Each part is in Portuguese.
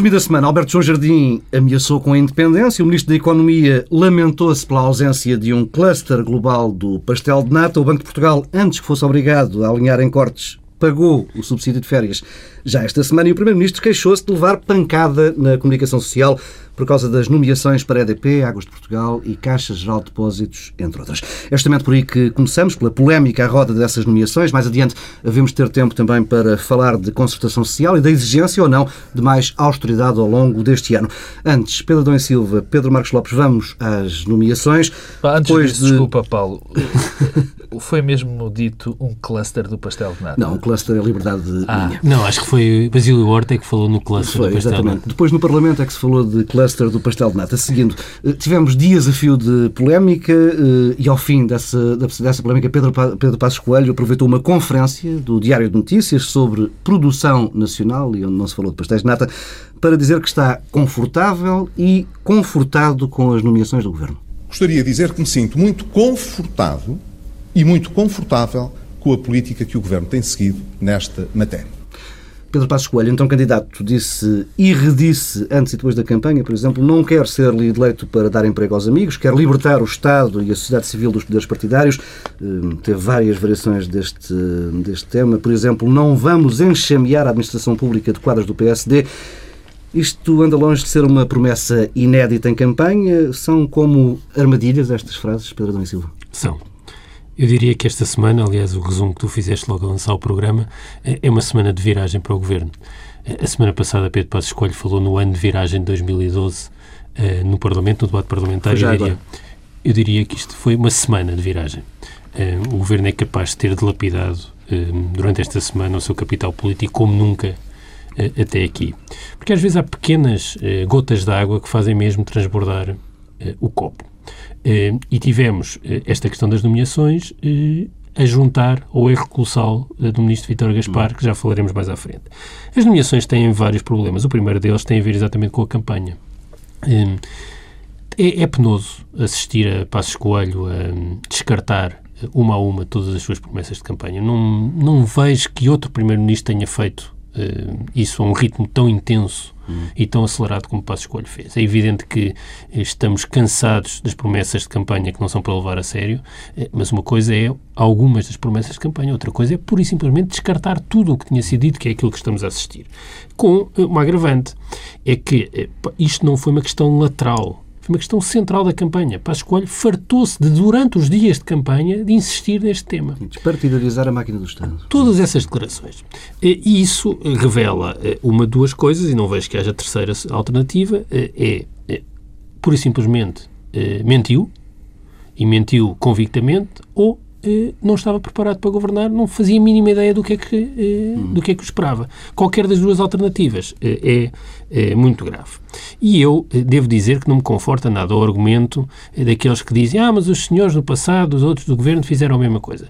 Resumida semana, Alberto João Jardim ameaçou com a independência, o Ministro da Economia lamentou-se pela ausência de um cluster global do pastel de nata, o Banco de Portugal, antes que fosse obrigado a alinhar em cortes, pagou o subsídio de férias já esta semana e o Primeiro-Ministro queixou-se de levar pancada na comunicação social por causa das nomeações para a EDP, Águas de Portugal e Caixa Geral de Depósitos, entre outras. É justamente por aí que começamos, pela polémica à roda dessas nomeações. Mais adiante, havemos ter tempo também para falar de concertação social e da exigência ou não de mais austeridade ao longo deste ano. Antes, Pedro Dom e Silva, Pedro Marcos Lopes, vamos às nomeações. Antes Depois disso, de... desculpa, Paulo. foi mesmo dito um cluster do pastel de nata? Não, um cluster é liberdade de ah, linha. Não, acho que foi Basílio Horta que falou no cluster foi, do pastel exatamente. de nata. Depois no Parlamento é que se falou de cluster do pastel de nata. Seguindo, eh, tivemos dias a fio de polémica eh, e ao fim dessa, dessa polémica Pedro, Pedro Passos Coelho aproveitou uma conferência do Diário de Notícias sobre produção nacional e onde não se falou de pastéis de nata para dizer que está confortável e confortado com as nomeações do Governo. Gostaria de dizer que me sinto muito confortado e muito confortável com a política que o Governo tem seguido nesta matéria. Pedro Passos Coelho, então candidato, disse e redisse antes e depois da campanha, por exemplo, não quer ser eleito para dar emprego aos amigos, quer libertar o Estado e a sociedade civil dos poderes partidários. Hum, teve várias variações deste, deste tema. Por exemplo, não vamos enxamear a administração pública de quadras do PSD. Isto anda longe de ser uma promessa inédita em campanha. São como armadilhas estas frases, Pedro Adão e Silva? São. Eu diria que esta semana, aliás, o resumo que tu fizeste logo a lançar o programa, é, é uma semana de viragem para o Governo. A semana passada, Pedro Passos Coelho falou no ano de viragem de 2012 eh, no Parlamento, no debate parlamentar. Eu diria, eu diria que isto foi uma semana de viragem. Eh, o Governo é capaz de ter dilapidado eh, durante esta semana o seu capital político como nunca até aqui. Porque às vezes há pequenas gotas de água que fazem mesmo transbordar o copo. Eh, e tivemos eh, esta questão das nomeações eh, a juntar ao erro colossal do ministro Vítor Gaspar, que já falaremos mais à frente. As nomeações têm vários problemas. O primeiro deles tem a ver exatamente com a campanha. É, é penoso assistir a Passos Coelho a descartar uma a uma todas as suas promessas de campanha. Não, não vejo que outro primeiro-ministro tenha feito isso a um ritmo tão intenso e tão acelerado como o Passo Escolho fez. É evidente que estamos cansados das promessas de campanha que não são para levar a sério, uh, mas uma coisa é algumas das promessas de campanha, outra coisa é pura e simplesmente descartar tudo o que tinha sido dito, que é aquilo que estamos a assistir. Com uh, uma agravante, é que isto não foi uma questão lateral foi uma questão central da campanha. Passos Coelho fartou-se de, durante os dias de campanha, de insistir neste tema. Despartidarizar a máquina do Estado. Todas essas declarações. E isso revela eh, uma, duas coisas, e não vejo que haja terceira alternativa, eh, é, é pura e simplesmente eh, mentiu, e mentiu convictamente, ou eh, não estava preparado para governar, não fazia a mínima ideia do que é que, eh, do que, é que o esperava. Qualquer das duas alternativas eh, é, é, muito grave. E eu devo dizer que não me conforta nada o argumento daqueles que dizem ah, mas os senhores do passado, os outros do governo fizeram a mesma coisa.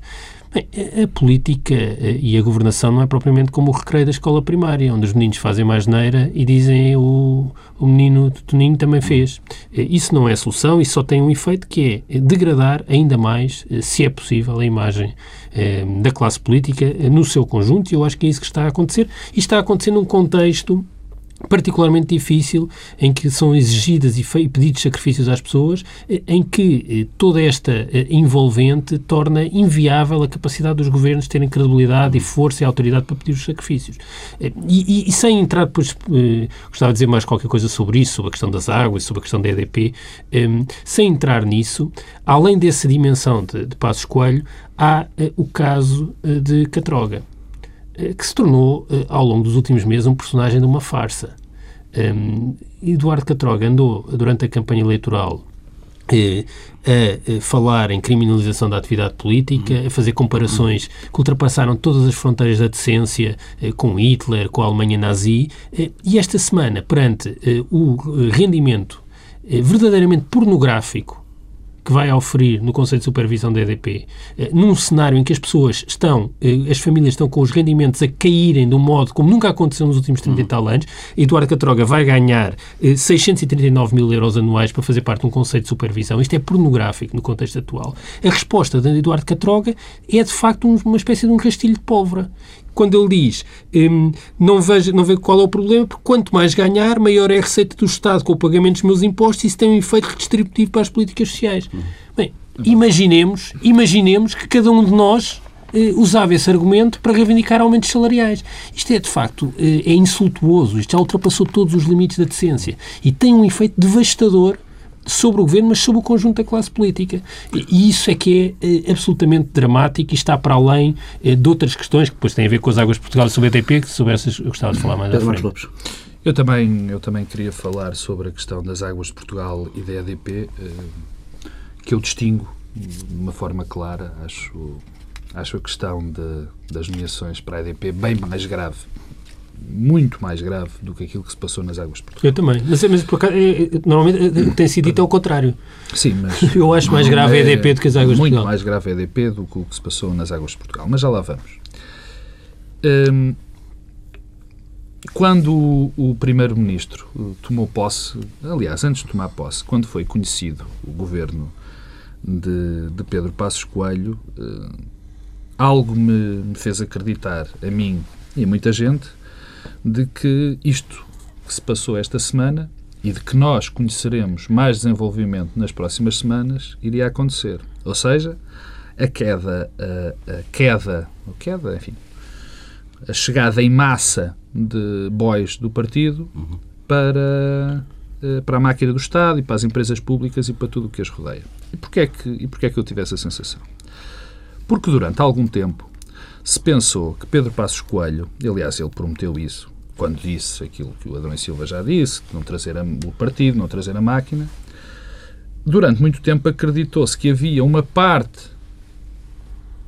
Bem, a política eh, e a governação não é propriamente como o recreio da escola primária, onde os meninos fazem mais neira e dizem o, o menino Toninho também fez. Eh, isso não é solução, isso só tem um efeito que é degradar ainda mais, eh, se é possível, a imagem da classe política no seu conjunto, e eu acho que é isso que está a acontecer. E está a acontecer num contexto particularmente difícil, em que são exigidas e pedidos sacrifícios às pessoas, eh, em que eh, toda esta eh, envolvente torna inviável a capacidade dos governos terem credibilidade e força e autoridade para pedir os sacrifícios. E, e, e sem entrar, depois, gostava de dizer mais qualquer coisa sobre isso, sobre a questão das águas, sobre a questão da EDP, sem entrar nisso, além dessa dimensão de, de Passos Coelho, há o caso de Catroga. Eh, que se tornou, eh, ao longo dos últimos meses, um personagem de uma farsa. Um, Eduardo Catroga andou, durante a campanha eleitoral, eh, a falar em criminalização da atividade política, a fazer comparações que ultrapassaram todas as fronteiras da decência com Hitler, com a Alemanha nazi, e esta semana, perante o rendimento verdadeiramente pornográfico que vai oferir no Conselho de Supervisão da EDP, eh, num cenário em que as pessoas estão, eh, as famílias estão com os rendimentos a caírem de um modo como nunca aconteceu nos últimos 30 e tal anos, Eduardo Catroga vai ganhar 639 eh, mil euros anuais para fazer parte de um Conselho de Supervisão. Isto é pornográfico no contexto atual. A resposta de Eduardo Catroga é, de facto, uma espécie de um rastilho de pólvora quando ele diz hum, não, vejo, não vejo qual é o problema, porque quanto mais ganhar, maior é a receita do Estado com o pagamento dos meus impostos e isso tem um efeito redistributivo para as políticas sociais. Bem, imaginemos, imaginemos que cada um de nós eh, usava esse argumento para reivindicar aumentos salariais. Isto é, de facto, eh, é insultuoso. Isto já ultrapassou todos os limites da decência e tem um efeito devastador sobre o governo, mas sobre o conjunto da classe política. E isso é que é, é absolutamente dramático e está para além é, de outras questões que depois têm a ver com as águas de Portugal e sobre a EDP, que sobre essas eu gostava de falar mais à frente. Eu também, eu também queria falar sobre a questão das águas de Portugal e da EDP, eh, que eu distingo de uma forma clara. Acho, acho a questão de, das nomeações para a EDP bem mais grave muito mais grave do que aquilo que se passou nas águas de Portugal. Eu também. Mas, mas por acaso, é, é, normalmente tem sido dito ao contrário. Sim, mas... Eu acho mais grave é, a EDP do que as águas de Portugal. Muito mais grave a EDP do que o que se passou nas águas de Portugal. Mas já lá vamos. Hum, quando o Primeiro-Ministro tomou posse, aliás, antes de tomar posse, quando foi conhecido o governo de, de Pedro Passos Coelho, algo me, me fez acreditar, a mim e a muita gente, de que isto que se passou esta semana e de que nós conheceremos mais desenvolvimento nas próximas semanas iria acontecer. Ou seja, a queda, a, a queda, a queda, enfim, a chegada em massa de bois do partido uhum. para, eh, para a máquina do Estado e para as empresas públicas e para tudo o que as rodeia. E porquê é que, e porquê é que eu tive essa sensação? Porque durante algum tempo se pensou que Pedro Passos Coelho, aliás, ele prometeu isso, quando disse aquilo que o Adão e Silva já disse, não trazer o partido, não trazer a máquina, durante muito tempo acreditou-se que havia uma parte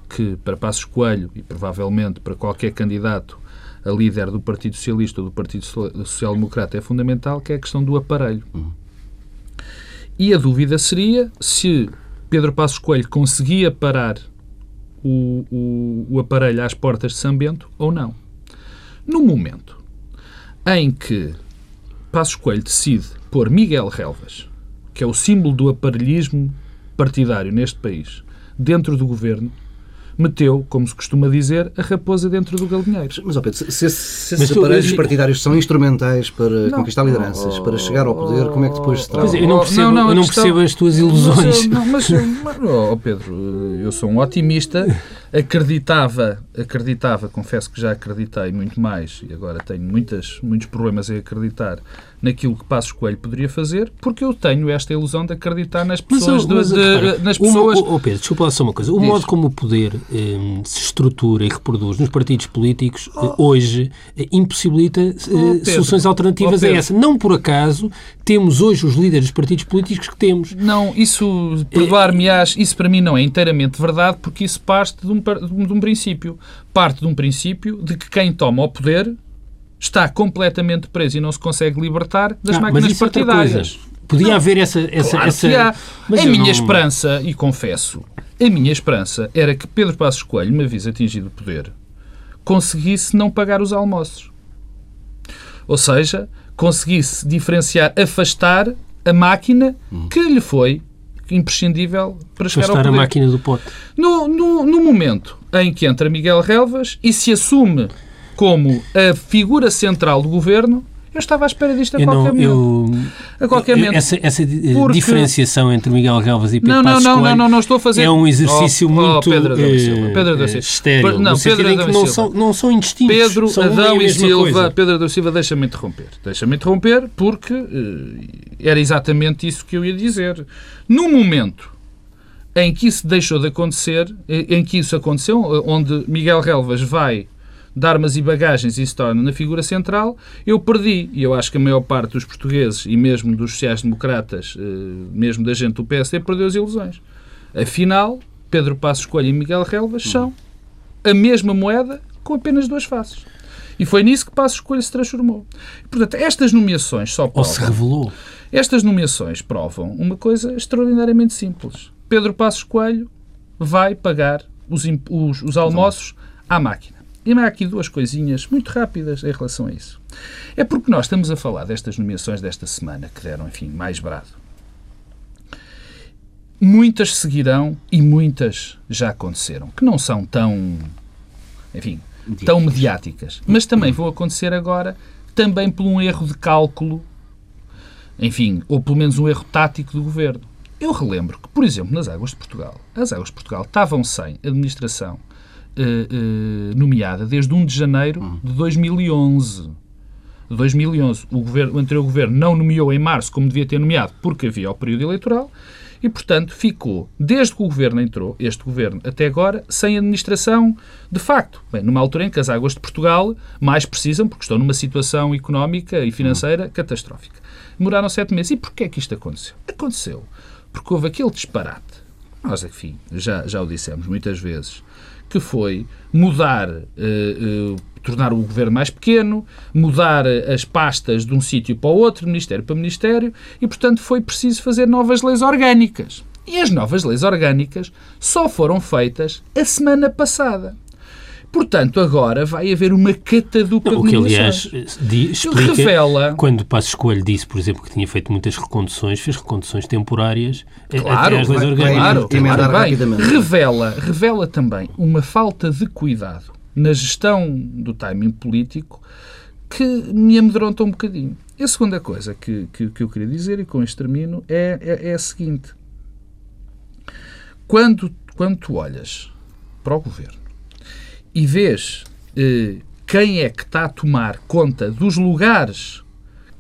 que, para Passos Coelho e provavelmente para qualquer candidato a líder do Partido Socialista ou do Partido Social Democrata é fundamental, que é a questão do aparelho. Uhum. E a dúvida seria se Pedro Passos Coelho conseguia parar o, o, o aparelho às portas de São Bento ou não. No momento em que Passos Coelho decide pôr Miguel Relvas, que é o símbolo do aparelhismo partidário neste país, dentro do governo, meteu, como se costuma dizer, a raposa dentro do galinheiro. Mas, Pedro, se, se, se esses aparelhos partidários são instrumentais para não, conquistar lideranças, para chegar ao poder, como é que depois se trata? Eu não percebo, não, não, eu não questão... percebo as tuas ilusões. Mas, mas, oh, Pedro, eu sou um otimista acreditava, acreditava, confesso que já acreditei muito mais e agora tenho muitas, muitos problemas em acreditar naquilo que Passos Coelho poderia fazer, porque eu tenho esta ilusão de acreditar nas pessoas. Mas, mas, de, nas pessoas... O, o, Pedro, desculpa lá só uma coisa. O Diz. modo como o poder eh, se estrutura e reproduz nos partidos políticos eh, oh. hoje eh, impossibilita eh, oh, soluções alternativas oh, a essa. Não por acaso temos hoje os líderes dos partidos políticos que temos. Não, isso, perdoar-me-ás, isso para mim não é inteiramente verdade, porque isso parte de um, de um princípio. Parte de um princípio de que quem toma o poder está completamente preso e não se consegue libertar das ah, máquinas é partidárias. Podia não, haver essa. essa, claro essa... a minha não... esperança, e confesso, a minha esperança era que Pedro Passos Coelho, uma vez atingido o poder, conseguisse não pagar os almoços. Ou seja, conseguisse diferenciar, afastar a máquina hum. que lhe foi imprescindível para chegar afastar ao poder. a máquina do pote. No, no, no momento em que entra Miguel Relvas e se assume como a figura central do governo, eu estava à espera disto a eu qualquer não, momento. Eu, a qualquer momento. Essa, essa Porque... diferenciação entre Miguel Relvas e Pedro não, não, Passos não, não, não, não estou a fazer. É um exercício oh, muito oh, Pedro Adão e Silva. Pedro Adão Silva. estéreo. Não, Pedro Adão não, são, não são indistintos. Pedro são Adão e Silva. Coisa. Pedro Adão Silva, deixa-me interromper. Deixa-me interromper porque era exatamente isso que eu ia dizer. No momento em que isso deixou de acontecer, em que isso aconteceu, onde Miguel Relvas vai de armas e bagagens e se torna na figura central, eu perdi. E eu acho que a maior parte dos portugueses e mesmo dos sociais-democratas, eh, mesmo da gente do PSD, perdeu as ilusões. Afinal, Pedro Passos Coelho e Miguel Relvas são a mesma moeda com apenas duas faces. E foi nisso que Passos Coelho se transformou. Portanto, estas nomeações só provam... Ou se revelou. Estas nomeações provam uma coisa extraordinariamente simples. Pedro Passos Coelho vai pagar os, os, os almoços à máquina. E há aqui duas coisinhas muito rápidas em relação a isso. É porque nós estamos a falar destas nomeações desta semana, que deram, enfim, mais brado. Muitas seguirão e muitas já aconteceram, que não são tão, enfim, tão mediáticas. Mas também vão acontecer agora, também por um erro de cálculo, enfim, ou pelo menos um erro tático do governo. Eu relembro que, por exemplo, nas Águas de Portugal, as Águas de Portugal estavam sem administração eh, nomeada desde 1 de janeiro de 2011. 2011. O, governo, o anterior governo não nomeou em março como devia ter nomeado porque havia o período eleitoral e, portanto, ficou, desde que o governo entrou, este governo, até agora, sem administração de facto. Bem, numa altura em que as águas de Portugal mais precisam, porque estão numa situação económica e financeira catastrófica. Demoraram sete meses. E porquê é que isto aconteceu? Aconteceu porque houve aquele disparate. Nós, enfim, já, já o dissemos muitas vezes, que foi mudar, uh, uh, tornar o governo mais pequeno, mudar as pastas de um sítio para o outro, ministério para ministério, e, portanto, foi preciso fazer novas leis orgânicas. E as novas leis orgânicas só foram feitas a semana passada. Portanto, agora vai haver uma cataduca não, de O que, aliás, di, explica, revela... quando o Passo Escolho disse, por exemplo, que tinha feito muitas reconduções, fez reconduções temporárias claro, até às leis orgânicas. Claro, claro, bem, revela, revela também uma falta de cuidado na gestão do timing político que me amedronta um bocadinho. E a segunda coisa que, que, que eu queria dizer, e com este termino, é, é, é a seguinte. Quando, quando tu olhas para o governo e vês eh, quem é que está a tomar conta dos lugares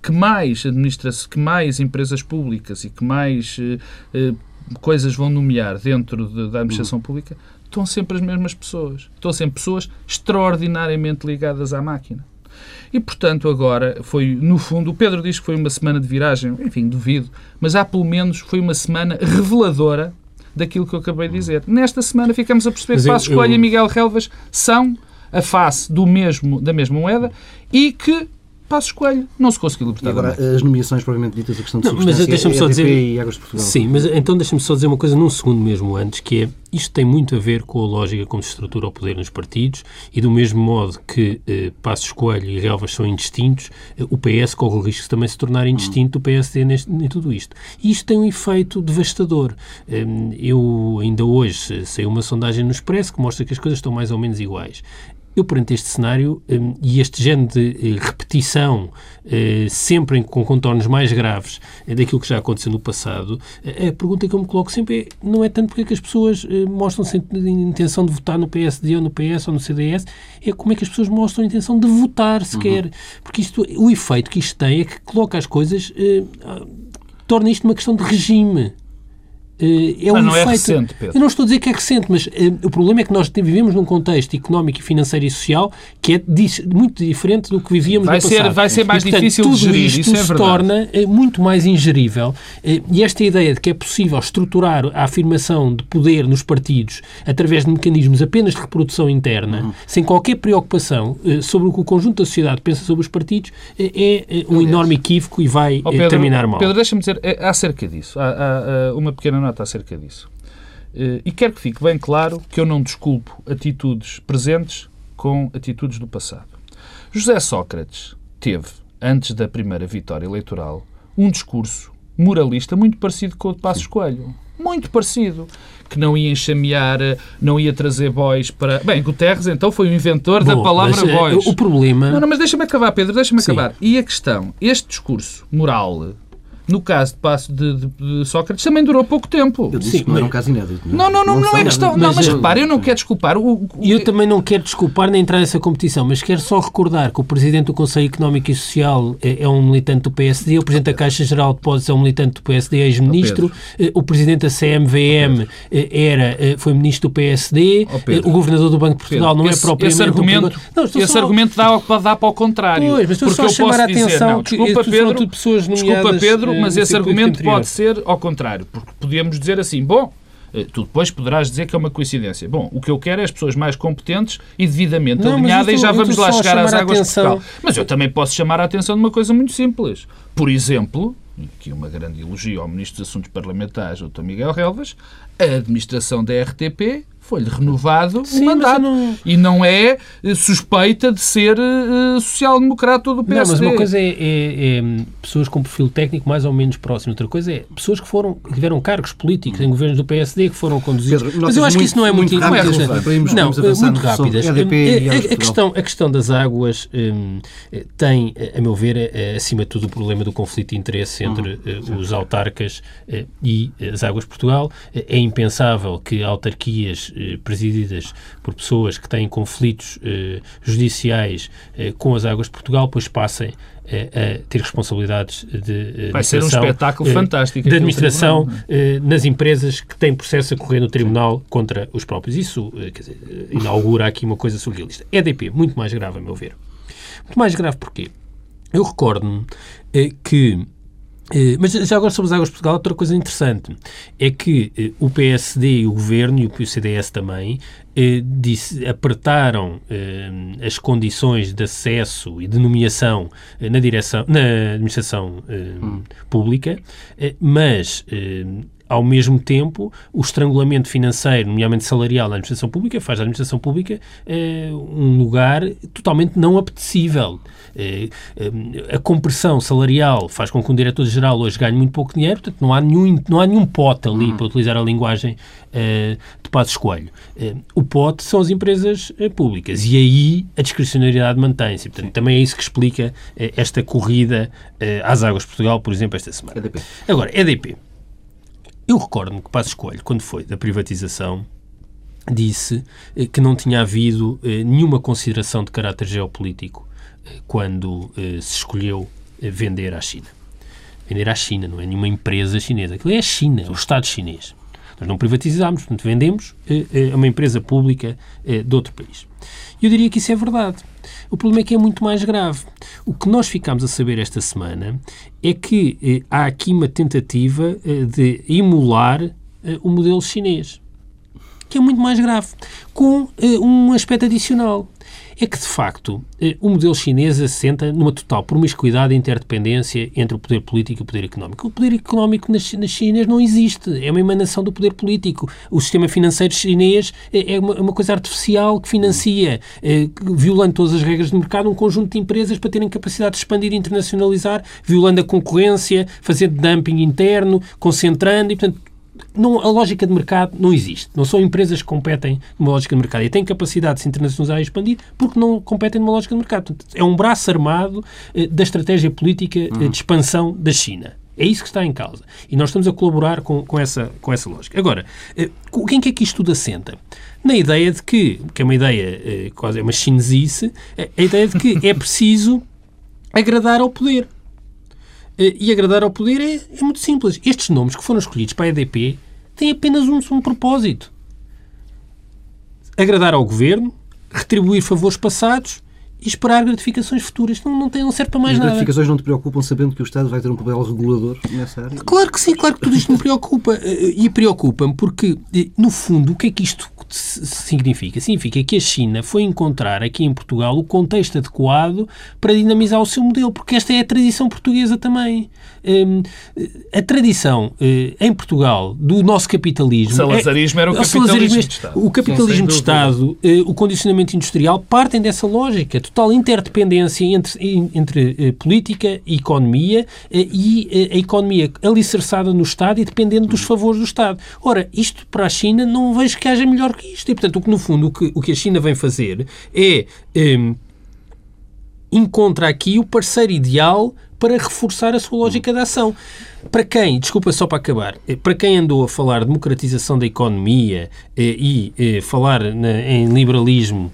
que mais administra que mais empresas públicas e que mais eh, eh, coisas vão nomear dentro de, da administração uhum. pública, estão sempre as mesmas pessoas. Estão sempre pessoas extraordinariamente ligadas à máquina. E, portanto, agora foi, no fundo, o Pedro diz que foi uma semana de viragem, enfim, duvido, mas há pelo menos foi uma semana reveladora daquilo que eu acabei de dizer. Nesta semana ficamos a perceber que Passos eu... Coelho e Miguel Relvas são a face do mesmo, da mesma moeda e que Passos Coelho não se conseguiu libertar. E agora, as nomeações, provavelmente ditas, a questão de não, mas deixa-me só dizer e Águas de Portugal. Sim, mas então deixa-me só dizer uma coisa num segundo mesmo antes, que é isto tem muito a ver com a lógica como se estrutura o poder nos partidos e do mesmo modo que eh, Passos Coelho e Relvas são indistintos, eh, o PS corre o risco de também se tornar indistinto do PSD neste, em tudo isto. E isto tem um efeito devastador. Eh, eu ainda hoje sei uma sondagem no Expresso que mostra que as coisas estão mais ou menos iguais. Eu, perante este cenário um, e este género de uh, repetição, uh, sempre em, com contornos mais graves uh, daquilo que já aconteceu no passado, a pergunta que eu me coloco sempre é, não é tanto porque é que as pessoas mostram-se intenção de votar no PSD ou no PS ou no CDS, é como é que as pessoas mostram a intenção de votar sequer. Uhum. Porque isto, o efeito que isto tem é que coloca as coisas, torna isto uma questão de regime. Eh, é um não é efeito, é recente, Pedro. Eu não estou a dizer que é recente, mas uh, o problema é que nós vivemos num contexto económico, financeiro e social que é muito diferente do que vivíamos vai no ser, passado. Vai ser mais e, portanto, difícil tudo de gerir, isto isso é se torna uh, muito mais ingerível e esta ideia de que é possível estruturar a afirmação de poder nos partidos através de mecanismos apenas de reprodução interna, uhum. sem qualquer preocupação sobre o que o conjunto da sociedade pensa sobre os partidos, é um enorme equívoco e vai oh, Pedro, terminar mal. Pedro, deixa-me dizer acerca disso, há uma pequena nota acerca disso. Eh, e quero que fique bem claro que eu não desculpo atitudes presentes com atitudes do passado. José Sócrates teve, antes da primeira vitória eleitoral, um discurso moralista muito parecido com o de Passos Coelho. Muito parecido. Que não ia enxamear, não ia trazer boys para. Bem, Guterres então foi o inventor da palavra mas, boys. O problema. Não, não, mas deixa-me acabar, Pedro, deixa-me acabar. E a questão, este discurso moral no caso de passo de, de, de, Sócrates, também durou pouco tempo. Eu disse Sim, que não era um caso inédito. Não, não, não, não, não é questão. Não, mas repare, eu não quero desculpar. O, o, eu também não quero desculpar nem entrar nessa competição, mas quero só recordar que o Presidente do Conselho Económico e Social é, é um militante do PSD, o Presidente da Caixa Geral de Depósitos é um militante do PSD, ex-ministro, eh, o Presidente da CMVM eh, era, eh, foi ministro do PSD, o Governador do Banco de Portugal Pedro, não é propriamente... Esse argumento, não, esse só... argumento dá, dá para o contrário. Pois, mas estou porque só a chamar a atenção dizer, não, desculpa, Pedro, desculpa, Pedro, mas esse argumento pode ser ao contrário, porque podíamos dizer assim, bom, eh, tu depois poderás dizer que é uma coincidência. Bom, o que eu quero é as pessoas mais competentes e devidamente não, alinhadas e já vamos lá chegar às águas de Portugal. Mas eu também posso chamar a atenção de uma coisa muito simples. Por exemplo, aqui uma grande elogio ao Ministro dos Assuntos Parlamentares, Dr. Miguel Relvas, a administração da RTP foi-lhe renovado Sim, o mandato. não... E não é eh, suspeita de ser uh, social-democrata ou do PSD. Não, mas uma coisa é, é, é, pessoas com perfil técnico mais ou menos próximo. Outra coisa é pessoas que foram que tiveram cargos políticos em governos do PSD que foram conduzidos. Pedro, mas eu acho que isso não é muito, muito não é não, muito rápidas. A, a, questão, a questão das águas hum, tem, a meu ver, acima de tudo o problema do conflito de interesse entre uhum. os autarcas uh, e as águas de Portugal. É impensável que autarquias eh, presididas por pessoas que têm conflitos eh, judiciais eh, com as águas de Portugal, pois passem a ter responsabilidades de Vai ser um espetáculo fantástico. De administração é? nas empresas que têm processo a correr no tribunal contra os próprios. Isso quer dizer, inaugura aqui uma coisa surrealista. EDP, muito mais grave, a meu ver. Muito mais grave porquê? Eu recordo-me que eh, mas já agora sobre as águas de Portugal, outra coisa interessante é que eh, o PSD e o Governo, e o CDS também, eh, disse, apertaram as condições de acesso e de nomeação na, direção, na administração hum. pública, mas ao mesmo tempo, o estrangulamento financeiro, nomeadamente salarial, na administração pública, faz da administração pública eh, um lugar totalmente não apetecível. Eh, eh, a compressão salarial faz com que um diretor-geral hoje ganhe muito pouco dinheiro, portanto, não há nenhum, não há nenhum pote ali, uhum. para utilizar a linguagem de Passos Coelho. o pote são as empresas públicas e aí a discricionariedade mantém-se. Portanto, Sim. também é isso que explica esta corrida às águas de Portugal, por exemplo, esta semana. EDP. Agora, EDP. Eu recordo-me que Passos Coelho, quando foi da privatização, disse eh, que não tinha havido eh, nenhuma consideração de caráter geopolítico eh, quando se escolheu vender à China. Vender à China, não é nenhuma empresa chinesa. Aquilo é a China, é o Estado chinês. Nós não privatizámos, portanto, vendemos a uma empresa pública de outro país. Eu diria que isso é verdade. O problema é que é muito mais grave. O que nós ficamos a saber esta semana é que eh, há aqui uma tentativa eh, de emular eh, o modelo chinês, que é muito mais grave, com eh, um aspecto adicional é que, de facto, eh, o modelo chinês assenta numa total promiscuidade e interdependência entre o poder político e o poder económico. O poder económico nas, nas Chinas não existe, é uma emanação do poder político. O sistema financeiro chinês é, é uma, coisa artificial que financia, é, violando todas as regras do mercado, um conjunto de empresas para terem capacidade de expandir e internacionalizar, violando a concorrência, fazendo dumping interno, concentrando e, portanto, não, a lógica de mercado não existe. Não são empresas que competem numa lógica de mercado e têm capacidade de se internacionalizar e expandir porque não competem numa lógica de mercado. Portanto, é um braço armado eh, da estratégia política eh, de expansão da China. É isso que está em causa. E nós estamos a colaborar com, com, essa, com essa lógica. Agora, eh, quem que é que isto tudo assenta? Na ideia de que, que é uma ideia eh, quase é uma chinesice, a ideia de que é preciso agradar ao poder. Eh, e agradar ao poder é, é, muito simples. Estes nomes que foram escolhidos para a EDP têm apenas um, um propósito: agradar ao governo, retribuir favores passados e esperar gratificações futuras. Não, não, tem, não serve para mais As nada. As gratificações não te preocupam sabendo que o Estado vai ter um papel regulador nessa área? Claro que sim, claro que tudo isto me preocupa. Eh, e preocupa-me porque, eh, no fundo, o que é que isto significa? Significa que a China foi encontrar aqui em Portugal o contexto adequado para dinamizar o seu modelo, porque esta é a tradição portuguesa também. Hum, a tradição eh, em Portugal do nosso capitalismo. O salazarismo era o, capitalismo de Estado. O capitalismo de Estado, eh, o condicionamento industrial partem dessa lógica, total interdependência entre, entre eh, política e economia e a economia alicerçada no Estado e dependendo dos favores do Estado. Ora, isto para a China não vejo que haja melhor que isto. E, portanto, o que, no fundo, o que, o que a China vem fazer é. Um, encontra aqui o parceiro ideal para reforçar a sua lógica de ação. Para quem, desculpa só para acabar, eh, para quem andou a falar de democratização da economia eh, e eh, falar em liberalismo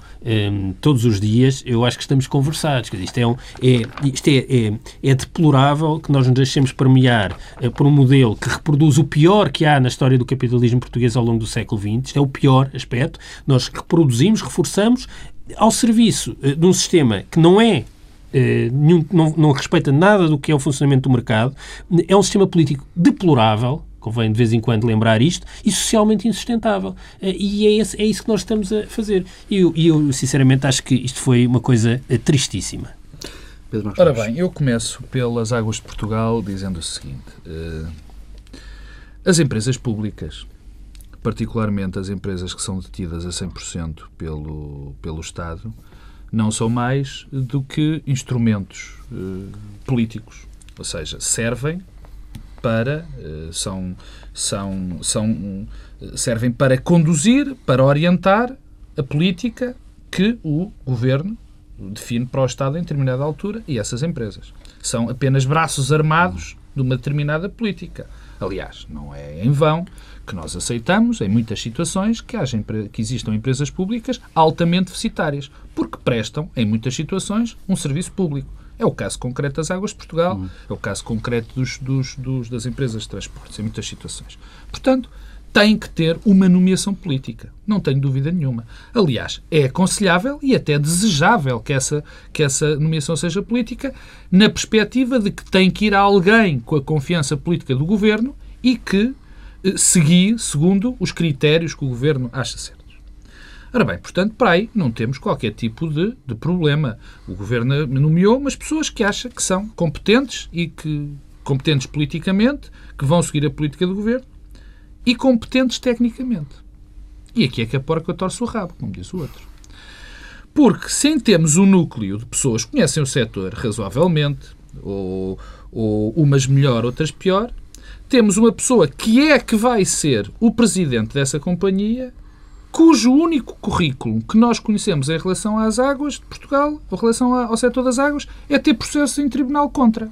todos os dias, eu acho que estamos conversados. Isto, é, um, é, isto é, é, é, deplorável que nós nos deixemos permear por um modelo que reproduz o pior que há na história do capitalismo português ao longo do século XX. Isto é o pior aspecto. Nós reproduzimos, reforçamos ao serviço de um sistema que não é eh, nenhum, não, não respeita nada do que é o funcionamento do mercado, é um sistema político deplorável, convém de vez em quando lembrar isto, e socialmente insustentável. Eh, e é, esse, é isso que nós estamos a fazer. E eu, eu, sinceramente, acho que isto foi uma coisa eh, tristíssima. Ora bem, eu começo pelas águas de Portugal dizendo o seguinte: uh, as empresas públicas particularmente as empresas que são detidas a 100% pelo, pelo Estado, não são mais do que instrumentos uh, políticos. Ou seja, servem para uh, são, são, são, servem para conduzir, para orientar a política que o governo define para o Estado em determinada altura e essas empresas. São apenas braços armados de uma determinada política. Aliás, não é em vão que nós aceitamos, em muitas situações, que, haja, que existam empresas públicas altamente deficitárias, porque prestam, em muitas situações, um serviço público. É o caso concreto das Águas de Portugal, uhum. é o caso concreto dos, dos, dos, das empresas de transportes, em muitas situações. Portanto, tem que ter uma nomeação política. Não tenho dúvida nenhuma. Aliás, é aconselhável e até desejável que essa, que essa nomeação seja política, na perspectiva de que tem que ir a alguém com a confiança política do governo e que eh, seguir segundo os critérios que o governo acha certos. Ora bem, portanto, para aí não temos qualquer tipo de, de problema. O governo nomeou umas pessoas que acha que são competentes e que competentes politicamente, que vão seguir a política do governo e competentes tecnicamente. E aqui é que a porca torce o rabo, como diz o outro. Porque sem termos um núcleo de pessoas que conhecem o setor razoavelmente, ou, ou umas melhor, outras pior, temos uma pessoa que é que vai ser o presidente dessa companhia, cujo único currículo que nós conhecemos em relação às águas de Portugal, em relação ao setor das águas, é ter processo em tribunal contra.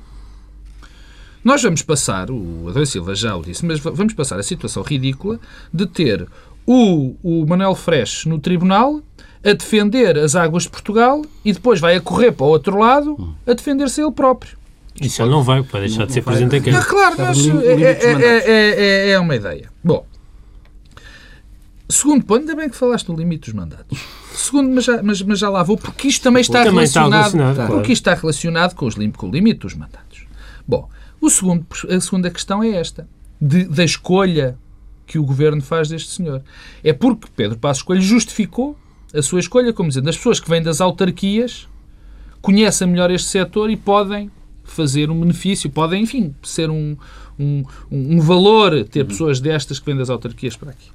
Nós vamos passar, o Adão Silva já o disse, mas vamos passar a situação ridícula de ter o, o Manuel Freixo no tribunal a defender as águas de Portugal e depois vai a correr para o outro lado a defender-se ele próprio. Isso ele não vai, para deixar não, de ser Presidente da Câmara. Ah, claro, mas é, é, é, uma ideia. Segundo ponto, ainda bem que falaste no limite dos mandatos. Segundo, mas já, mas, mas já lá vou, porque isto também está também relacionado, está relacionado porque isto está relacionado com, os, com o limite dos mandatos. Bom, o segundo, a segunda questão é esta, de, da escolha que o governo faz deste senhor. É porque Pedro Passos Coelho justificou a sua escolha, como dizendo, as pessoas que vêm das autarquias conhecem melhor este setor e podem fazer um benefício, podem, enfim, ser um, um, um valor ter pessoas destas que vêm das autarquias para aqui.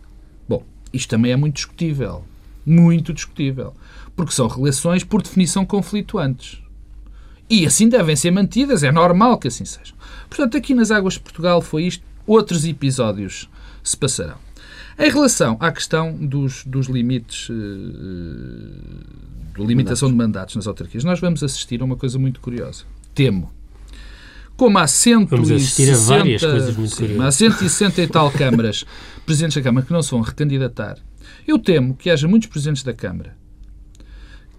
Bom, isto também é muito discutível. Muito discutível. Porque são relações, por definição, conflituantes. E assim devem ser mantidas, é normal que assim sejam. Portanto, aqui nas Águas de Portugal foi isto. Outros episódios se passarão. Em relação à questão dos, dos limites, uh, limitação mandatos. de mandatos nas autarquias, nós vamos assistir a uma coisa muito curiosa. Temo. Como há 160, a várias coisas muito sim, há 160 e tal câmaras, presidentes da Câmara, que não se vão recandidatar, eu temo que haja muitos presidentes da Câmara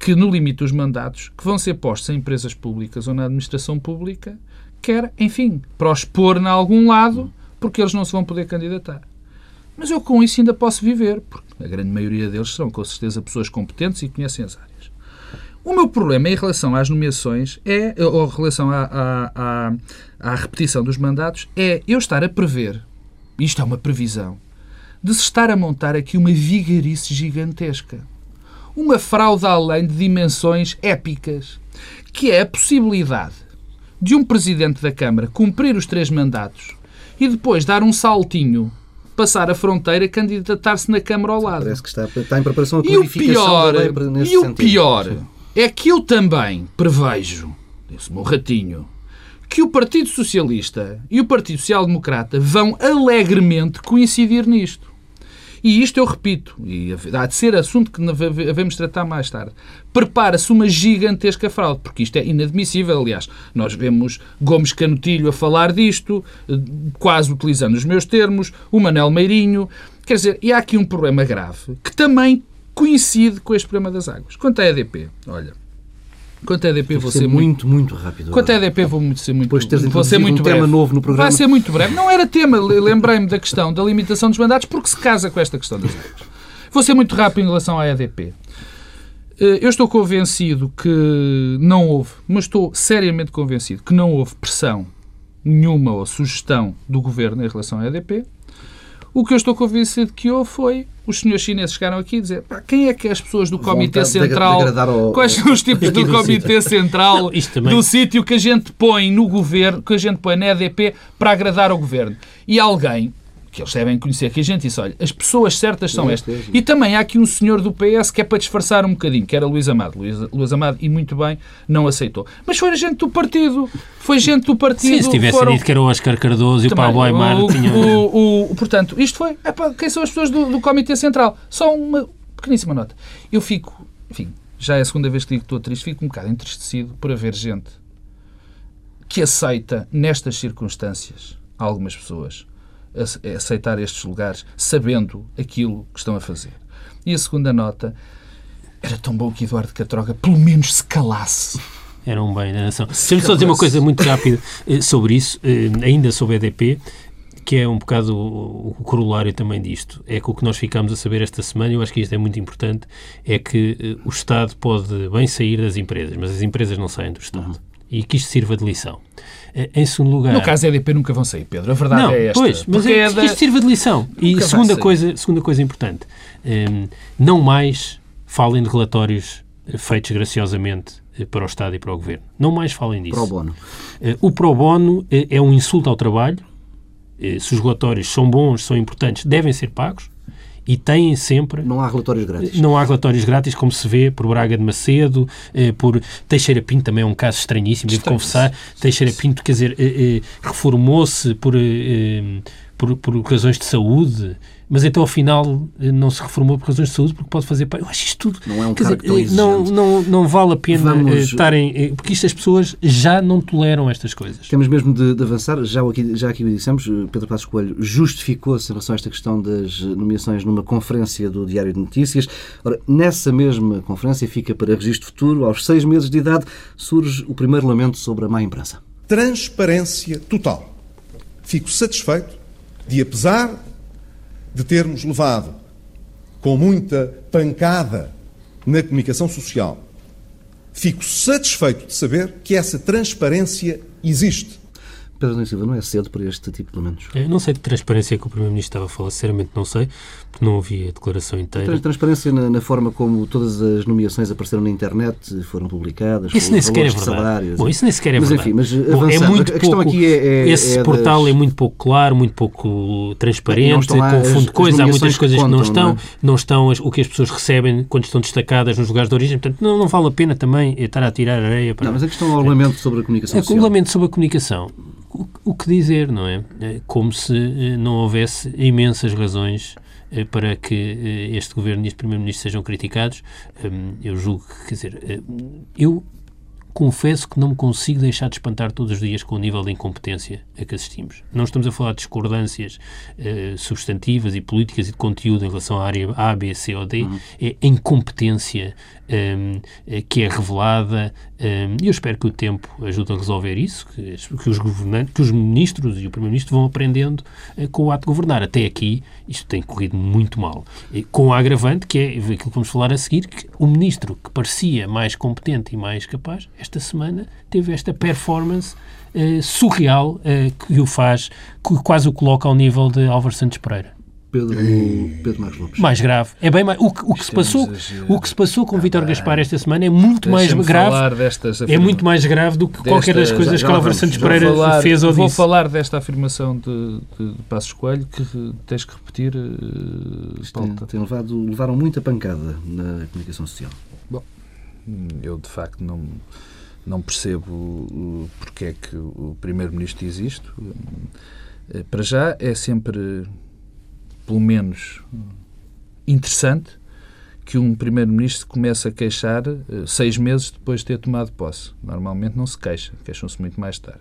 que, no limite dos mandatos, que vão ser postos em empresas públicas ou na administração pública, quer, enfim, para os pôr em algum lado, porque eles não se vão poder candidatar. Mas eu com isso ainda posso viver, porque a grande maioria deles são, com certeza, pessoas competentes e conhecem as áreas. O meu problema em relação às nomeações é, ou em relação à, à, à, à repetição dos mandatos, é eu estar a prever, isto é uma previsão, de se estar a montar aqui uma vigarice gigantesca. Uma fraude além de dimensões épicas, que é a possibilidade de um presidente da Câmara cumprir os três mandatos e depois dar um saltinho, passar a fronteira, candidatar-se na Câmara ao lado. Parece que está, está em preparação a e o pior, da lei nesse E o pior Sim. É que eu também prevejo, esse meu ratinho, que o Partido Socialista e o Partido Social Democrata vão alegremente coincidir nisto. E isto eu repito, e há de ser assunto que devemos tratar mais tarde. Prepara-se uma gigantesca fraude, porque isto é inadmissível. Aliás, nós vemos Gomes Canutilho a falar disto, quase utilizando os meus termos, o Manel Meirinho. Quer dizer, e há aqui um problema grave que também coincide com este problema das águas. Quanto à EDP, olha, Quanto à EDP vou ser, ser muito, muito rápido. Quanto à EDP vou muito, ser muito, Depois de vou ser muito um breve. tema novo no programa. Vai ser muito breve. Não era tema, lembrei-me da questão da limitação dos mandatos porque se casa com esta questão das águas. Vou ser muito rápido em relação à EDP. Eh, eu estou convencido que não houve, mas estou seriamente convencido que não houve pressão nenhuma ou sugestão do governo em relação à EDP. O que eu estou convencido que houve foi os senhores chineses chegaram aqui e dizer pá, quem é que é as pessoas do Comitê Central, ao, quais são os tipos do, do Comitê Central não, do sítio que a gente põe no governo, que a gente põe na EDP para agradar ao governo. E alguém, que eles devem conhecer, que a gente disse, olha, as pessoas certas são estas. E também há aqui um senhor do PS que é para disfarçar um bocadinho, que era Luís Amado. Luís, Luís Amado, e muito bem, não aceitou. Mas foi gente do partido. Foi gente do partido. Sim, se tivesse foram... dito que era o Oscar Cardoso e o Pablo Aymar o, tinham... o, o, Portanto, isto foi... Epá, quem são as pessoas do, do Comitê Central? Só uma pequeníssima nota. Eu fico, enfim, já é a segunda vez que digo que estou triste, fico um bocado entristecido por haver gente que aceita, nestas circunstâncias, algumas pessoas, aceitar estes lugares sabendo aquilo que estão a fazer. E a segunda nota, era tão bom que Eduardo Catroga pelo menos se calasse. Era um bem da nação. Deixa-me só dizer uma coisa muito rápida eh, sobre isso, eh, ainda sobre a EDP, que é um bocado o, corolário também disto. É que o que nós ficamos a saber esta semana, eu acho que isto é muito importante, é que eh, o Estado pode bem sair das empresas, mas as empresas não saem do Estado. Uhum. E que isto sirva de lição. Em segundo lugar... No caso da EDP nunca vão sair, Pedro. A verdade não, é esta. Pois, mas é, é da... isto sirva de lição. E segunda coisa, segunda coisa importante, um, não mais falem de relatórios feitos graciosamente eh, para o Estado e para o Governo. Não mais falem disso. Pro bono. O pro bono é um insulto ao trabalho. Se os relatórios são bons, são importantes, devem ser pagos e têm sempre. Não há relatórios grátis. Não há relatórios grátis, como se vê por Braga de Macedo, eh, por Teixeira Pinto, também é um caso estranhíssimo, devo confessar. Teixeira Pinto, quer dizer, eh, eh, reformou-se por, por, por razões de saúde mas então afinal não se reformou por razões de saúde porque pode fazer Eu acho isto tudo. Não é um dizer, tão não, não, não vale a pena Vamos... estarem. Porque isto as pessoas já não toleram estas coisas. Temos mesmo de, de avançar. Já aqui, já aqui dissemos, Pedro Passos Coelho justificou-se em relação a esta questão das nomeações numa conferência do Diário de Notícias. Ora, nessa mesma conferência fica para registro futuro, aos seis meses de idade, surge o primeiro lamento sobre a má imprensa. Transparência total. Fico satisfeito de, apesar de termos levado com muita pancada na comunicação social, fico satisfeito de saber que essa transparência existe. Pedro Silva, não é cedo para este tipo de elementos? Eu não sei de transparência que o Primeiro-Ministro estava a falar, sinceramente não sei, porque não ouvi a declaração inteira. Transparência na, na, forma como todas as nomeações apareceram na internet, foram publicadas, isso nem sequer é verdade. Salários, Bom, isso nem sequer é mas, verdade. Enfim, mas Bom, é muito a questão pouco, aqui é, é Esse é portal das... é muito pouco claro, muito pouco transparente, confunde coisas, há muitas coisas que, contam, que não estão, não, é? não estão as, o que as pessoas recebem quando estão destacadas nos lugares de origem, portanto não, não vale a pena também estar a tirar areia para... Não, mas a questão é o regulamento sobre a comunicação social. O regulamento sobre a comunicação o, que dizer, não é? é? Como se eh, não houvesse imensas razões eh, para que eh, este governo e este primeiro-ministro sejam criticados. Hum, eu julgo que, quer dizer, eu confesso que não me consigo deixar de espantar todos os dias com o nível de incompetência a que assistimos. Não estamos a falar de discordâncias uh, substantivas e políticas e de conteúdo em relação à área A, B, C ou D, uhum. é incompetência eh, que é revelada e um, eu espero que o tempo ajude a resolver isso, que, que, os governantes, que os ministros e o Primeiro-Ministro vão aprendendo uh, com o ato de governar. Até aqui isto tem corrido muito mal. E, com o agravante, que é aquilo que vamos falar a seguir, que o Ministro que parecia mais competente e mais capaz, esta semana teve esta performance uh, surreal que o faz, que quase o coloca ao nível de Álvaro Santos Pereira. Pedro, Pedro Marcos Lopes. Mais grave. É bem mais, o, que, o que se é passou, o que se passou com ah, Vítor Gaspar esta semana é muito mais grave. é muito mais grave do que desta, qualquer das coisas já, que Álvaro Santos Pereira falar, fez ou vou disse. Vou falar desta afirmação de, de, de Passos Coelho que tens que repetir. Uh, tem, tem levado, levaram muita pancada na comunicação social. Bom, eu de facto não não percebo porque é que o Primeiro-Ministro diz isto. Eh, para já é sempre pelo menos interessante que um primeiro-ministro comece a queixar eh, seis meses depois de ter tomado posse. Normalmente não se queixa, queixam-se muito mais tarde.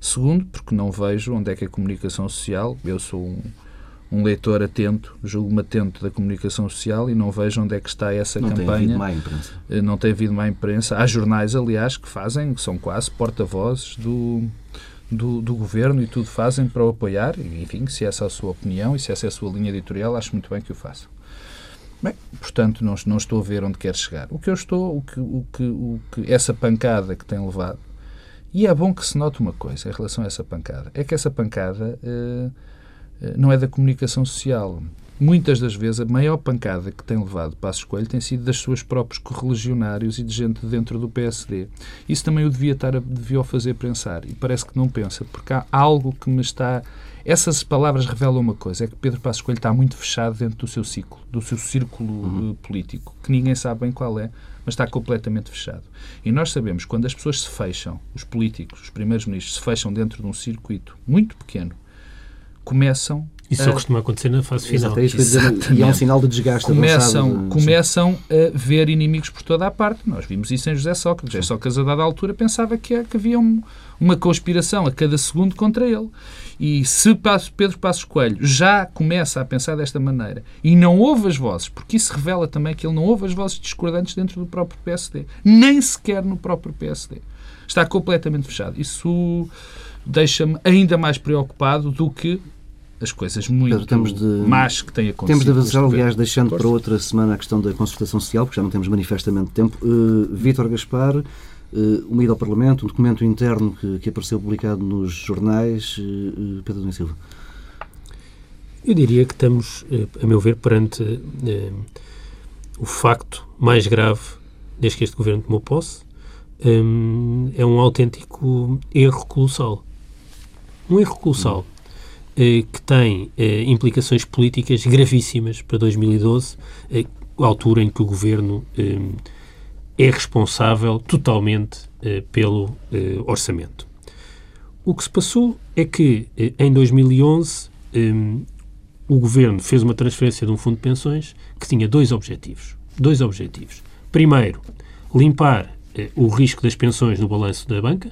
Segundo, porque não vejo onde é que a comunicação social, eu sou um, um leitor atento, julgo-me atento da comunicação social e não vejo onde é que está essa não campanha. Não tem havido má imprensa. Eh, não tem havido má imprensa. Há jornais, aliás, que fazem, que são quase porta-vozes do, do, do, governo e tudo fazem para o apoiar. Enfim, se essa é a sua opinião e se essa é a sua linha editorial, acho muito bem que o façam. Bem, portanto, não, não estou a ver onde quer chegar. O que eu estou, o que, o que, o que essa pancada que tem levado, e é bom que se note uma coisa em relação a essa pancada, é que essa pancada uh, não é da comunicação social. Muitas das vezes, a maior pancada que tem levado Passos Coelho tem sido das suas próprios correligionários e de gente dentro do PSD. Isso também o devia, estar, devia o fazer pensar. E parece que não pensa, porque há algo que me está... Essas palavras revelam uma coisa, é que Pedro Passos Coelho está muito fechado dentro do seu ciclo, do seu círculo uhum. político, que ninguém sabe bem qual é, mas está completamente fechado. E nós sabemos, quando as pessoas se fecham, os políticos, os primeiros ministros, se fecham dentro de um circuito muito pequeno, começam isso só costuma acontecer na fase final. Exato, é e é um sinal de desgaste começam, de... começam a ver inimigos por toda a parte. Nós vimos isso em José Sócrates. José Sócrates, a dada altura, pensava que, que havia um, uma conspiração a cada segundo contra ele. E se Pedro Passos Coelho já começa a pensar desta maneira e não ouve as vozes, porque isso revela também que ele não ouve as vozes discordantes dentro do próprio PSD, nem sequer no próprio PSD. Está completamente fechado. Isso deixa-me ainda mais preocupado do que as coisas muito Pedro, de, más que têm acontecido. Temos de avançar, aliás, deixando para outra semana a questão da consultação social, porque já não temos manifestamente tempo. Uh, Vítor Gaspar, uh, uma ida ao Parlamento, um documento interno que, que apareceu publicado nos jornais. Uh, Pedro Domingos Silva. Eu diria que estamos, a meu ver, perante o facto mais grave desde que este governo tomou posse. Um, é um autêntico erro colossal. Um erro colossal. Hum que tem eh, implicações políticas gravíssimas para 2012, eh, a altura em que o governo é responsável totalmente pelo orçamento. O que se passou é que em 2011 o governo fez uma transferência de um fundo de pensões que tinha dois objetivos. Dois objetivos. Primeiro, limpar o risco das pensões no balanço da banca,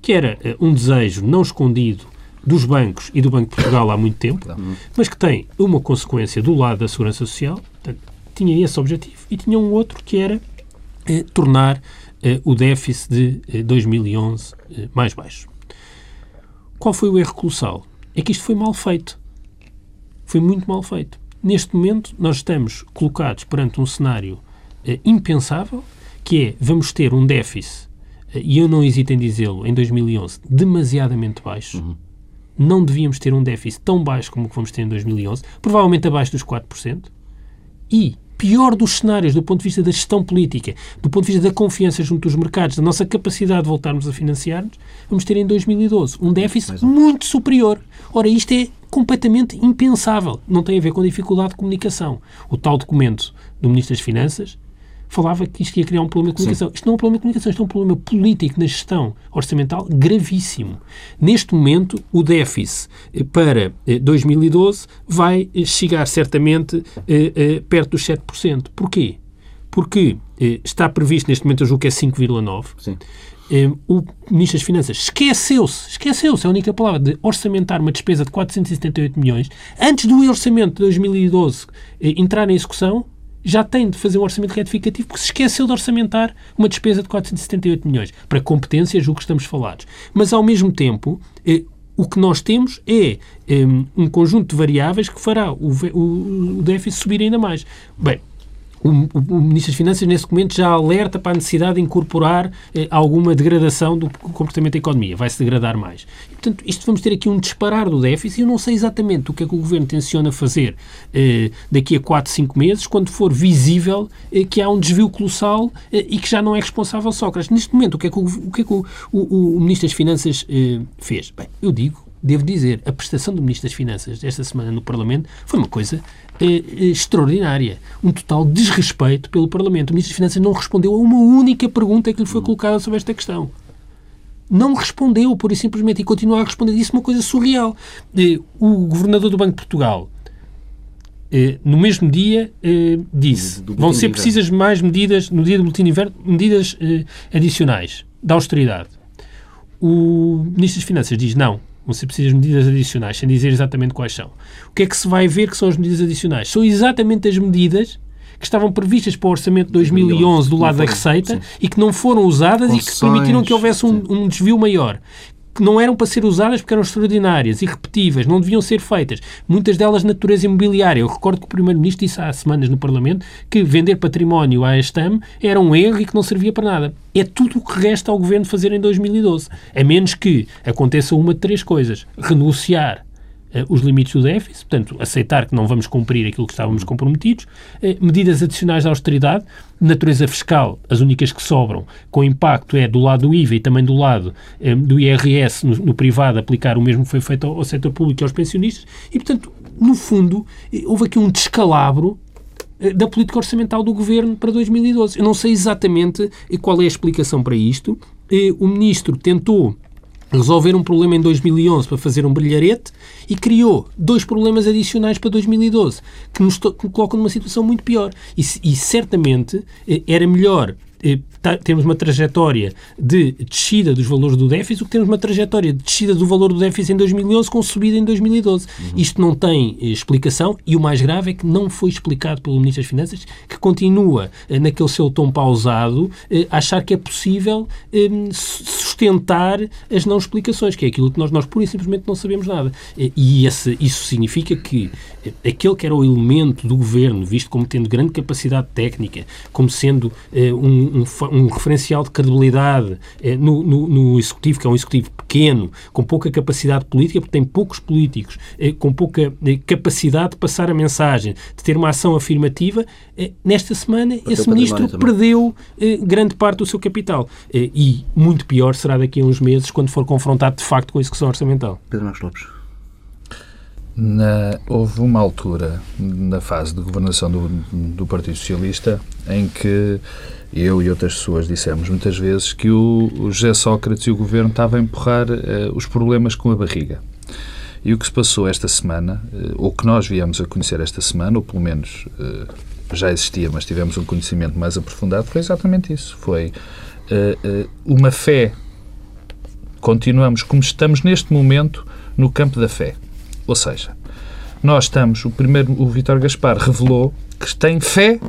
que era um desejo não escondido dos bancos e do Banco de Portugal há muito tempo, mas que tem uma consequência do lado da Segurança Social, portanto, tinha esse objetivo, e tinha um outro que era eh, tornar eh, o déficit de eh, 2011 eh, mais baixo. Qual foi o erro colossal? É que isto foi mal feito. Foi muito mal feito. Neste momento, nós estamos colocados perante um cenário eh, impensável, que é, vamos ter um déficit, eh, e eu não hesito em dizê-lo, em 2011, demasiadamente baixo, uhum não devíamos ter um déficit tão baixo como o que vamos ter em 2011, provavelmente abaixo dos 4%, e, pior dos cenários do ponto de vista da gestão política, do ponto de vista da confiança junto dos mercados, da nossa capacidade de voltarmos a financiar-nos, vamos ter em 2012 um déficit muito superior. Ora, isto é completamente impensável. Não tem a ver com dificuldade de comunicação. O tal documento do Ministro das Finanças falava que isto ia criar um problema de comunicação. Sim. Isto não é um problema de comunicação, isto é um problema político na gestão orçamental gravíssimo. Neste momento, o déficit eh, para 2012 eh, vai eh, chegar certamente perto dos 7%. Porquê? Porque está previsto, neste momento, eu julgo que é 5,9%. O Ministro das Finanças esqueceu-se, esqueceu-se, é a única palavra, de orçamentar uma despesa de 478 milhões antes do orçamento de 2012 entrar em execução já tem de fazer um orçamento retificativo porque se esqueceu de orçamentar uma despesa de 478 milhões. Para competências, o que estamos falados. Mas, ao mesmo tempo, eh, o que nós temos é eh, um conjunto de variáveis que fará o, o, o déficit subir ainda mais. Bem, o, o, Ministro das Finanças, nesse momento, já alerta para a necessidade de incorporar eh, alguma degradação do comportamento da economia. Vai-se degradar mais. E, portanto, isto vamos ter aqui um disparar do déficit. Eu não sei exatamente o que é que o Governo tenciona fazer eh, daqui a 4, 5 meses, quando for visível eh, que há um desvio colossal eh, e que já não é responsável Sócrates. Neste momento, o que é que o, o, que é que o, o Ministro das Finanças eh, fez? Bem, eu digo devo dizer, a prestação do Ministro das Finanças esta semana no Parlamento foi uma coisa eh, eh, extraordinária. Um total desrespeito pelo Parlamento. O Ministro das Finanças não respondeu a uma única pergunta que lhe foi colocada sobre esta questão. Não respondeu, por e simplesmente, e continua a responder. Disse uma coisa surreal. Eh, o Governador do Banco de Portugal, eh, no mesmo dia, eh, disse vão ser precisas mais medidas, no dia do boletim de inverno, medidas eh, adicionais da austeridade. O Ministro das Finanças diz não, vão ser precisas medidas adicionais, sem dizer exatamente quais são. O que é que se vai ver que são as medidas adicionais? São exatamente as medidas que estavam previstas para o orçamento de 2011 do lado da Receita sim. e que não foram usadas e que permitiram que houvesse um, um desvio maior que não eram para ser usadas porque eram extraordinárias, irrepetíveis, não deviam ser feitas. Muitas delas de natureza imobiliária. Eu recordo que o Primeiro-Ministro disse há semanas no Parlamento que vender património à Estam era um erro e que não servia para nada. É tudo o que resta ao Governo fazer em 2012. A menos que aconteça uma de três coisas. Renunciar os limites do déficit, portanto, aceitar que não vamos cumprir aquilo que estávamos comprometidos, uh, medidas adicionais de austeridade, natureza fiscal, as únicas que sobram, com impacto é do lado do IVA e também do lado um, do IRS no, no, privado, aplicar o mesmo que foi feito ao, ao setor público e aos pensionistas, e, portanto, no fundo, houve aqui um descalabro da política orçamental do governo para 2012. Eu não sei exatamente qual é a explicação para isto. O ministro tentou resolver um problema em 2011 para fazer um brilharete e criou dois problemas adicionais para 2012 que nos, colocam numa situação muito pior. E, e certamente eh, era melhor temos uma trajetória de descida dos valores do déficit, o que temos uma trajetória de descida do valor do déficit em 2011 com subida em 2012. Uhum. Isto não tem eh, explicação e o mais grave é que não foi explicado pelo Ministro das Finanças, que continua, eh, naquele seu tom pausado, a achar que é possível sustentar as não explicações, que é aquilo que nós, nós pura e simplesmente não sabemos nada. E esse, isso significa que aquele que era o elemento do governo, visto como tendo grande capacidade técnica, como sendo um um, um, referencial de credibilidade eh, no, no, no, Executivo, que é um Executivo pequeno, com pouca capacidade política, porque tem poucos políticos, eh, com pouca eh, capacidade de passar a mensagem, de ter uma ação afirmativa, nesta semana Bateu esse ministro perdeu grande parte do seu capital. E muito pior será daqui a uns meses, quando for confrontado de facto com a execução orçamental. Pedro Marcos Lopes. Na, houve uma altura na fase de governação do, do Partido Socialista em que eu e outras pessoas dissemos muitas vezes que o, José Sócrates e o governo estavam a empurrar uh, os problemas com a barriga. E o que se passou esta semana, uh, ou que nós viemos a conhecer esta semana, ou pelo menos uh, já existia, mas tivemos um conhecimento mais aprofundado, foi exatamente isso. Foi uma fé. Continuamos como estamos neste momento no campo da fé ou seja, nós estamos, o primeiro, o Vítor Gaspar revelou que tem fé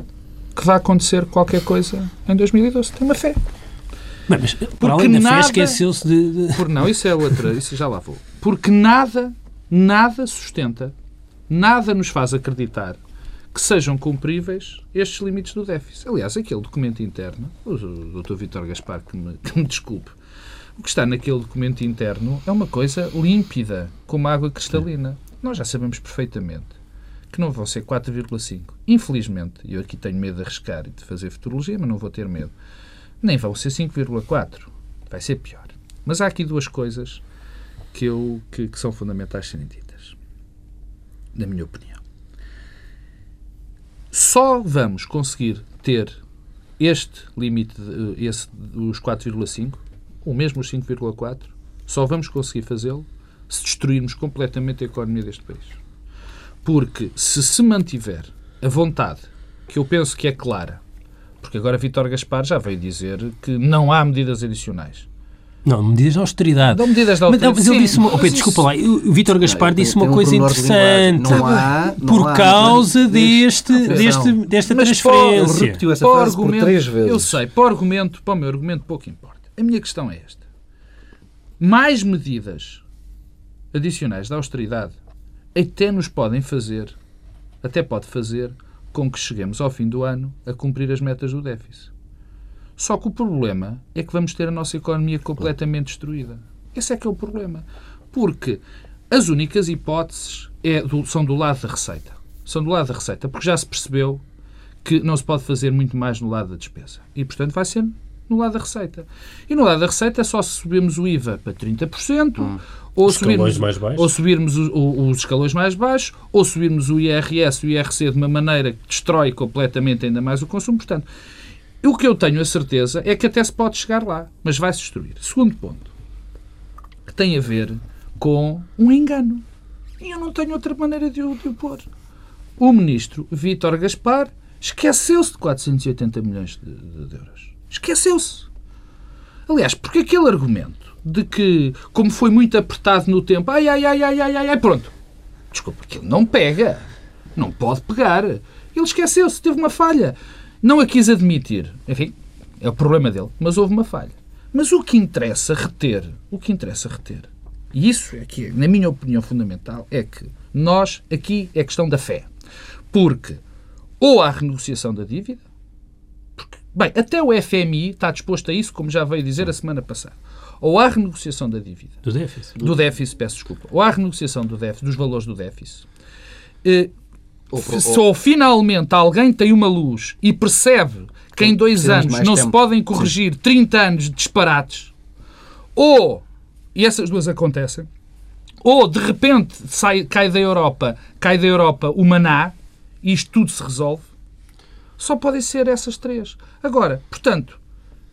que vai acontecer qualquer coisa em 2012. Tem uma fé. mas por além da nada, esqueceu-se de, de... Por, não, isso é outra, isso já lá vou. Porque nada, nada sustenta, nada nos faz acreditar que sejam cumpríveis estes limites do déficit. Aliás, aquele documento interno, o Dr. Vítor Gaspar, que me, que me desculpe, o que está naquele documento interno é uma coisa límpida, como água cristalina. Nós já sabemos perfeitamente que não vão ser 4,5. Infelizmente, eu aqui tenho medo de arriscar e de fazer futurologia, mas não vou ter medo. Nem vão ser 5,4. Vai ser pior. Mas há aqui duas coisas que, eu, que, que são fundamentais serem ditas. Na minha opinião. Só vamos conseguir ter este limite, esse, os 4,5, ou mesmo os 5,4, só vamos conseguir fazê-lo se destruirmos completamente a economia deste país. Porque se se mantiver a vontade, que eu penso que é clara, porque agora Vítor Gaspar já veio dizer que não há medidas adicionais. Não, medidas de austeridade. Não, medidas de austeridade. Mas, mas ele disse uma, oh, Pedro, desculpa lá, o Vítor Gaspar disse uma coisa interessante. Não há, não por há, causa deste, deste, desta mas transferência. Ele repetiu essa frase por três vezes. Eu sei, para o argumento, para o meu argumento, pouco importa. A minha questão é esta. Mais medidas adicionais da austeridade até nos podem fazer, até pode fazer, com que cheguemos ao fim do ano a cumprir as metas do déficit. Só que o problema é que vamos ter a nossa economia completamente destruída. Esse é que é o problema. Porque as únicas hipóteses é do, são do lado da receita. São do lado da receita, porque já se percebeu que não se pode fazer muito mais no lado da despesa. E, portanto, vai ser no lado da receita. E no lado da receita é só se subirmos o IVA para 30%, hum. ou, subirmos, ou subirmos o, o, os escalões mais baixos, ou subirmos o IRS e o IRC de uma maneira que destrói completamente ainda mais o consumo. Portanto, o que eu tenho a certeza é que até se pode chegar lá, mas vai-se destruir. Segundo ponto, que tem a ver com um engano. E eu não tenho outra maneira de o, de o pôr. O ministro Vítor Gaspar esqueceu-se de 480 milhões de, de euros. Esqueceu-se. Aliás, porque aquele argumento de que, como foi muito apertado no tempo, ai, ai, ai, ai, ai, ai, pronto. Desculpa, aquilo não pega. Não pode pegar. Ele esqueceu-se, teve uma falha. Não a quis admitir. Enfim, é o problema dele. Mas houve uma falha. Mas o que interessa reter, o que interessa reter, e isso é que, na minha opinião fundamental, é que nós, aqui, é questão da fé. Porque ou há renegociação da dívida, Bem, até o FMI está disposto a isso, como já veio dizer a semana passada. ou há renegociação da dívida, Do déficit. do déficit, peço desculpa, ou há renegociação do déficit, dos valores do déficit, eh, Ou pro- só finalmente alguém tem uma luz e percebe que em dois anos não se tempo. podem corrigir 30 anos de disparates, ou, e essas duas acontecem, ou de repente sai, cai da Europa, cai da Europa o maná e isto tudo se resolve, só podem ser essas três. Agora, portanto,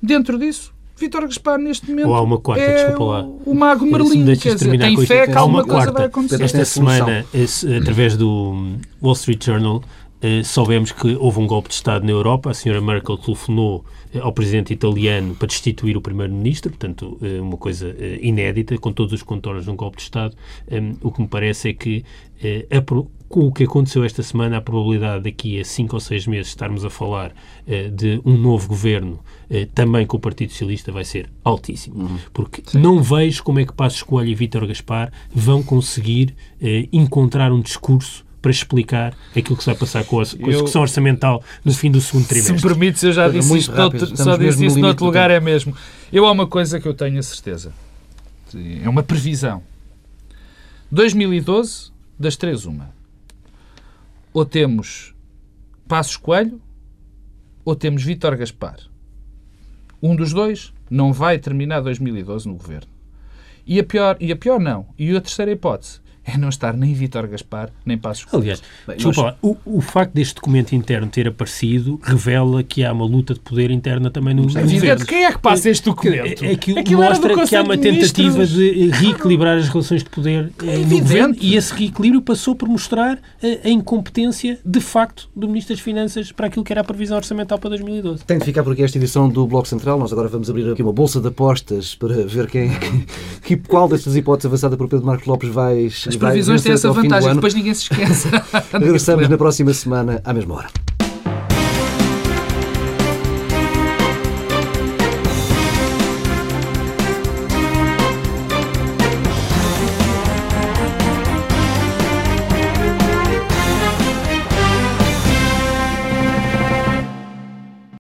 dentro disso, Vítor Gaspar neste momento Ou há uma quarta, é desculpa lá. o, mago Merlin, quer dizer, tem fé que há alguma uma coisa quarta. vai acontecer. Esta é semana, esse, através do Wall Street Journal, eh, soubemos que houve um golpe de Estado na Europa. A senhora Merkel telefonou eh, ao presidente italiano para destituir o primeiro-ministro, portanto, eh, uma coisa inédita, com todos os contornos de um golpe de Estado. Um, o que me parece é que, com o que aconteceu esta semana, a probabilidade daqui a cinco ou seis meses estarmos a falar de um novo governo, também com o Partido Socialista, vai ser altíssimo. Porque não vejo como é que Passos Coelho e Vítor Gaspar vão conseguir encontrar um discurso para explicar aquilo que se vai passar com a, com a Eu- execução orçamental no fim do segundo Se me trimestre. permites, eu já disse isto, noutro, estamos só disse isso noutro lugar, tempo. é mesmo. Eu há uma coisa que eu tenho a certeza. É uma previsão. 2012, das três, uma. Ou temos Passos Coelho, ou temos Vítor Gaspar. Um dos dois não vai terminar 2012 no governo. E a pior, e a pior não. E a terceira hipótese é não estar nem Vítor Gaspar, nem Passos Coelho. Aliás, Bem, desculpa nós- lá, o, o facto deste documento interno ter aparecido revela que há uma luta de poder interna também no, no Evidente, governo. quem é que passa este documento? É, é que Aquilo do mostra que há uma de tentativa de reequilibrar as relações de poder eh, no evidente. governo e esse reequilíbrio passou por mostrar eh, a incompetência de facto do Ministro das Finanças para aquilo que era a previsão orçamental para 2012. Tem de ficar por aqui esta edição do Bloco Central. Nós agora vamos abrir aqui uma bolsa de apostas para ver quem, que, qual destas hipóteses avançada por Pedro Marcos Lopes vai previsões têm essa vantagem, depois ninguém se esquece. Regressamos na próxima semana, à mesma hora.